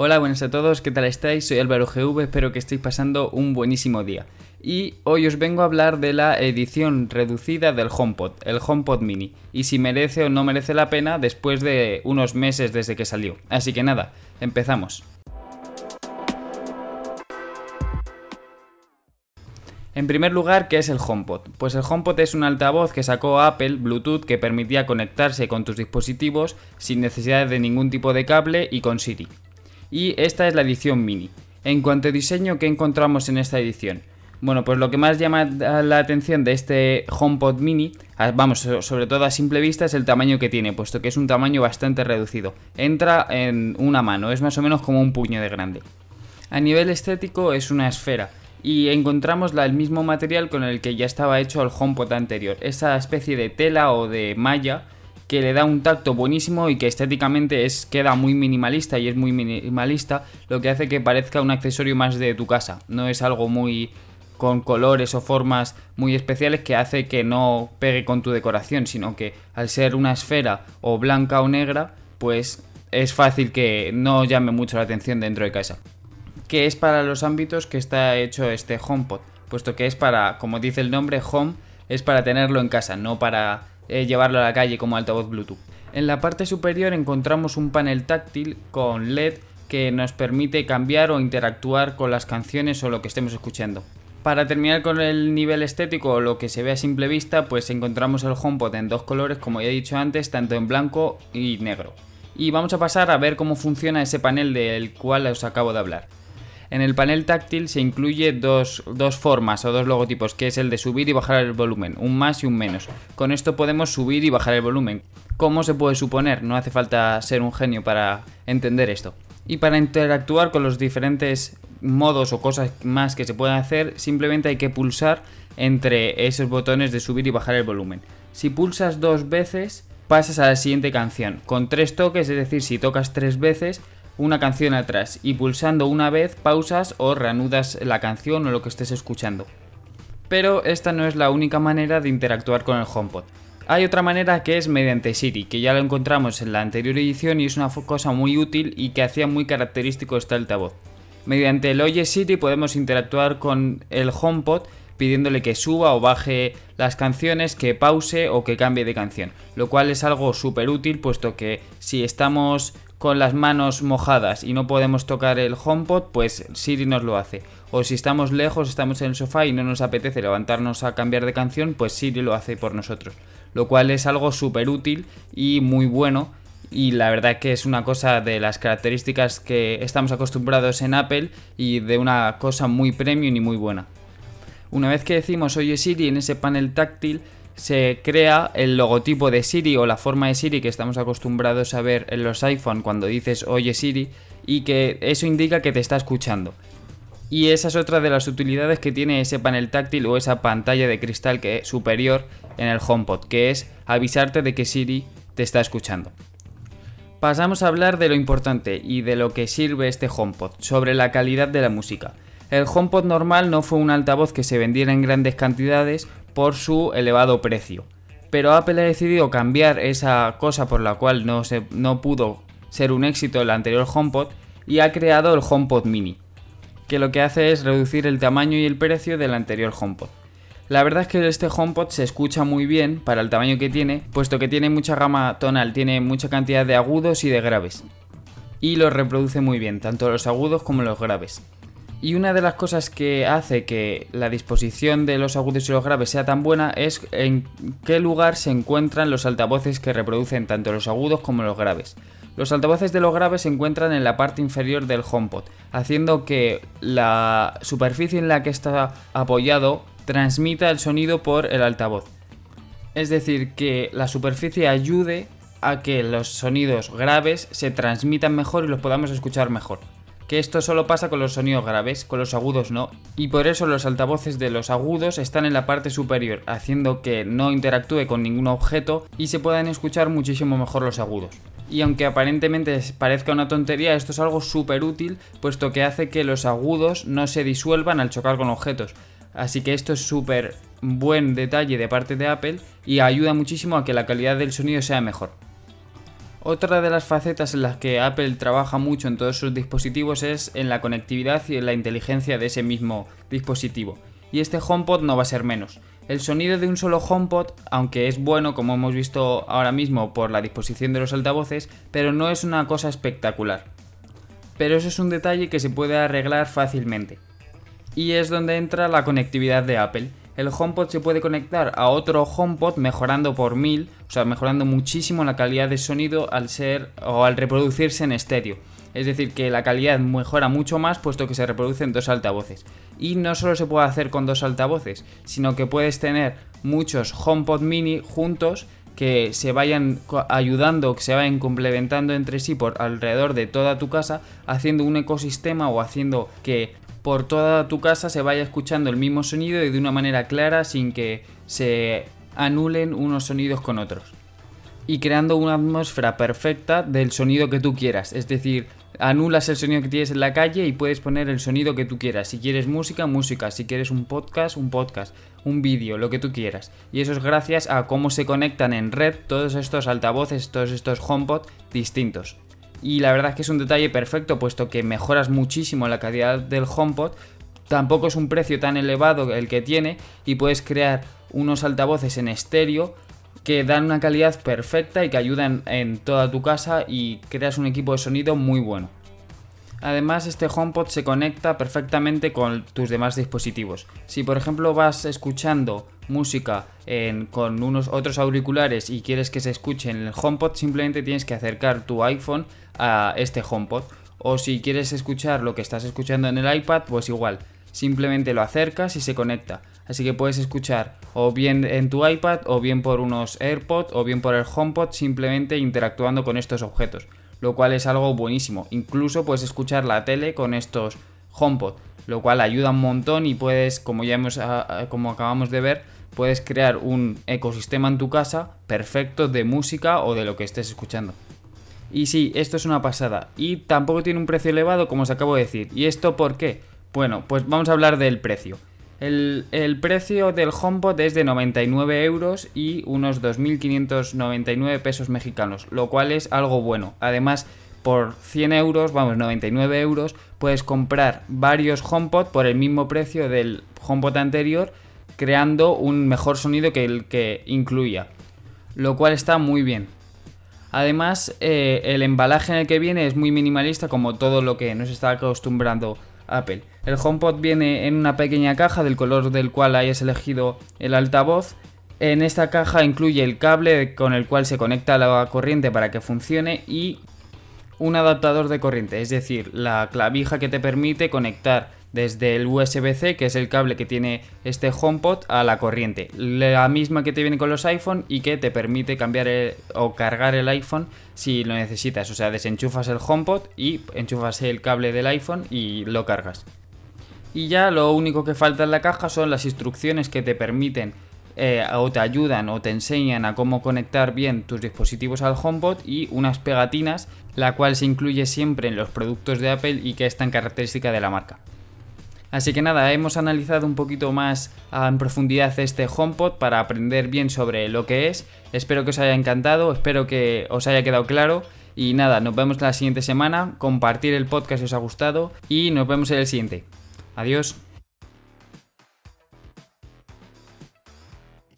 Hola, buenas a todos, ¿qué tal estáis? Soy Álvaro GV, espero que estéis pasando un buenísimo día. Y hoy os vengo a hablar de la edición reducida del HomePod, el HomePod Mini, y si merece o no merece la pena después de unos meses desde que salió. Así que nada, empezamos. En primer lugar, ¿qué es el HomePod? Pues el HomePod es un altavoz que sacó Apple Bluetooth que permitía conectarse con tus dispositivos sin necesidad de ningún tipo de cable y con Siri y esta es la edición mini. En cuanto a diseño, ¿qué encontramos en esta edición? Bueno, pues lo que más llama la atención de este HomePod mini, vamos, sobre todo a simple vista, es el tamaño que tiene, puesto que es un tamaño bastante reducido. Entra en una mano, es más o menos como un puño de grande. A nivel estético es una esfera, y encontramos el mismo material con el que ya estaba hecho el HomePod anterior, esa especie de tela o de malla que le da un tacto buenísimo y que estéticamente es, queda muy minimalista y es muy minimalista, lo que hace que parezca un accesorio más de tu casa. No es algo muy con colores o formas muy especiales que hace que no pegue con tu decoración, sino que al ser una esfera o blanca o negra, pues es fácil que no llame mucho la atención dentro de casa. ¿Qué es para los ámbitos que está hecho este HomePod? Puesto que es para, como dice el nombre, home, es para tenerlo en casa, no para eh, llevarlo a la calle como altavoz Bluetooth. En la parte superior encontramos un panel táctil con LED que nos permite cambiar o interactuar con las canciones o lo que estemos escuchando. Para terminar con el nivel estético o lo que se ve a simple vista, pues encontramos el HomePod en dos colores, como ya he dicho antes, tanto en blanco y negro. Y vamos a pasar a ver cómo funciona ese panel del cual os acabo de hablar. En el panel táctil se incluye dos, formas o dos logotipos, que es el de subir y bajar el volumen, un más y un menos. Con esto podemos subir y bajar el volumen. ¿Cómo se puede suponer? No hace falta ser un genio para entender esto. Y para interactuar con los diferentes modos o cosas más que se pueden hacer, simplemente hay que pulsar entre esos botones de subir y bajar el volumen. Si pulsas dos veces, pasas a la siguiente canción. Con tres toques, es decir, si tocas tres veces, una canción atrás y pulsando una vez pausas o reanudas la canción o lo que estés escuchando. Pero esta no es la única manera de interactuar con el HomePod. Hay otra manera que es mediante Siri, que ya lo encontramos en la anterior edición y es una cosa muy útil y que hacía muy característico este altavoz. Mediante el Oye Siri podemos interactuar con el HomePod pidiéndole que suba o baje las canciones, que pause o que cambie de canción, lo cual es algo súper útil puesto que si estamos con las manos mojadas y no podemos tocar el HomePod, pues Siri nos lo hace. O si estamos lejos, estamos en el sofá y no nos apetece levantarnos a cambiar de canción, pues Siri lo hace por nosotros. Lo cual es algo súper útil y muy bueno. Y la verdad que es una cosa de las características que estamos acostumbrados en Apple y de una cosa muy premium y muy buena. Una vez que decimos oye Siri en ese panel táctil, se crea el logotipo de Siri o la forma de Siri que estamos acostumbrados a ver en los iPhone cuando dices oye Siri y que eso indica que te está escuchando. Y esa es otra de las utilidades que tiene ese panel táctil o esa pantalla de cristal que es superior en el HomePod, que es avisarte de que Siri te está escuchando. Pasamos a hablar de lo importante y de lo que sirve este HomePod, sobre la calidad de la música. El HomePod normal no fue un altavoz que se vendiera en grandes cantidades por su elevado precio. Pero Apple ha decidido cambiar esa cosa por la cual no, se, no pudo ser un éxito el anterior HomePod y ha creado el HomePod Mini, que lo que hace es reducir el tamaño y el precio del anterior HomePod. La verdad es que este HomePod se escucha muy bien para el tamaño que tiene, puesto que tiene mucha gama tonal, tiene mucha cantidad de agudos y de graves. Y lo reproduce muy bien, tanto los agudos como los graves. Y una de las cosas que hace que la disposición de los agudos y los graves sea tan buena es en qué lugar se encuentran los altavoces que reproducen tanto los agudos como los graves. Los altavoces de los graves se encuentran en la parte inferior del HomePod, haciendo que la superficie en la que está apoyado transmita el sonido por el altavoz. Es decir, que la superficie ayude a que los sonidos graves se transmitan mejor y los podamos escuchar mejor que esto solo pasa con los sonidos graves, con los agudos no, y por eso los altavoces de los agudos están en la parte superior, haciendo que no interactúe con ningún objeto y se puedan escuchar muchísimo mejor los agudos. Y aunque aparentemente parezca una tontería, esto es algo súper útil, puesto que hace que los agudos no se disuelvan al chocar con objetos. Así que esto es súper buen detalle de parte de Apple y ayuda muchísimo a que la calidad del sonido sea mejor. Otra de las facetas en las que Apple trabaja mucho en todos sus dispositivos es en la conectividad y en la inteligencia de ese mismo dispositivo. Y este HomePod no va a ser menos. El sonido de un solo HomePod, aunque es bueno como hemos visto ahora mismo por la disposición de los altavoces, pero no es una cosa espectacular. Pero eso es un detalle que se puede arreglar fácilmente. Y es donde entra la conectividad de Apple el HomePod se puede conectar a otro HomePod mejorando por mil, o sea, mejorando muchísimo la calidad de sonido al ser o al reproducirse en estéreo. Es decir, que la calidad mejora mucho más puesto que se reproducen dos altavoces. Y no solo se puede hacer con dos altavoces, sino que puedes tener muchos HomePod mini juntos que se vayan ayudando, que se vayan complementando entre sí por alrededor de toda tu casa, haciendo un ecosistema o haciendo que por toda tu casa se vaya escuchando el mismo sonido y de una manera clara sin que se anulen unos sonidos con otros. Y creando una atmósfera perfecta del sonido que tú quieras. Es decir, anulas el sonido que tienes en la calle y puedes poner el sonido que tú quieras. Si quieres música, música. Si quieres un podcast, un podcast. Un vídeo, lo que tú quieras. Y eso es gracias a cómo se conectan en red todos estos altavoces, todos estos HomePod distintos y la verdad es que es un detalle perfecto puesto que mejoras muchísimo la calidad del HomePod, tampoco es un precio tan elevado el que tiene y puedes crear unos altavoces en estéreo que dan una calidad perfecta y que ayudan en toda tu casa y creas un equipo de sonido muy bueno. Además, este HomePod se conecta perfectamente con tus demás dispositivos. Si por ejemplo vas escuchando música con unos otros auriculares y quieres que se escuche en el HomePod, simplemente tienes que acercar tu iPhone a este HomePod. O si quieres escuchar lo que estás escuchando en el iPad, pues igual, simplemente lo acercas y se conecta. Así que puedes escuchar o bien en tu iPad, o bien por unos AirPods, o bien por el HomePod, simplemente interactuando con estos objetos lo cual es algo buenísimo. Incluso puedes escuchar la tele con estos HomePod, lo cual ayuda un montón y puedes, como ya hemos, como acabamos de ver, puedes crear un ecosistema en tu casa perfecto de música o de lo que estés escuchando. Y sí, esto es una pasada. Y tampoco tiene un precio elevado, como os acabo de decir. ¿Y esto por qué? Bueno, pues vamos a hablar del precio. El, precio del HomePod es de 99 euros y unos 2.599 pesos mexicanos, lo cual es algo bueno. Además, por 100 euros, vamos, 99 euros, puedes comprar varios HomePod por el mismo precio del HomePod anterior, creando un mejor sonido que el que incluía, lo cual está muy bien. Además, eh, el embalaje en el que viene es muy minimalista, como todo lo que nos está acostumbrando Apple. El HomePod viene en una pequeña caja del color del cual hayas elegido el altavoz. En esta caja incluye el cable con el cual se conecta la corriente para que funcione y un adaptador de corriente, es decir, la clavija que te permite conectar desde el USB-C, que es el cable que tiene este HomePod, a la corriente. La misma que te viene con los iPhone y que te permite cambiar o cargar el iPhone si lo necesitas. O sea, desenchufas el HomePod y enchufas el cable del iPhone y lo cargas. Y ya lo único que falta en la caja son las instrucciones que te permiten eh, o te ayudan o te enseñan a cómo conectar bien tus dispositivos al HomePod y unas pegatinas, la cual se incluye siempre en los productos de Apple y que es tan característica de la marca. Así que nada, hemos analizado un poquito más en profundidad este HomePod para aprender bien sobre lo que es. Espero que os haya encantado, espero que os haya quedado claro. Y nada, nos vemos la siguiente semana, compartir el podcast si os ha gustado y nos vemos en el siguiente. Adiós.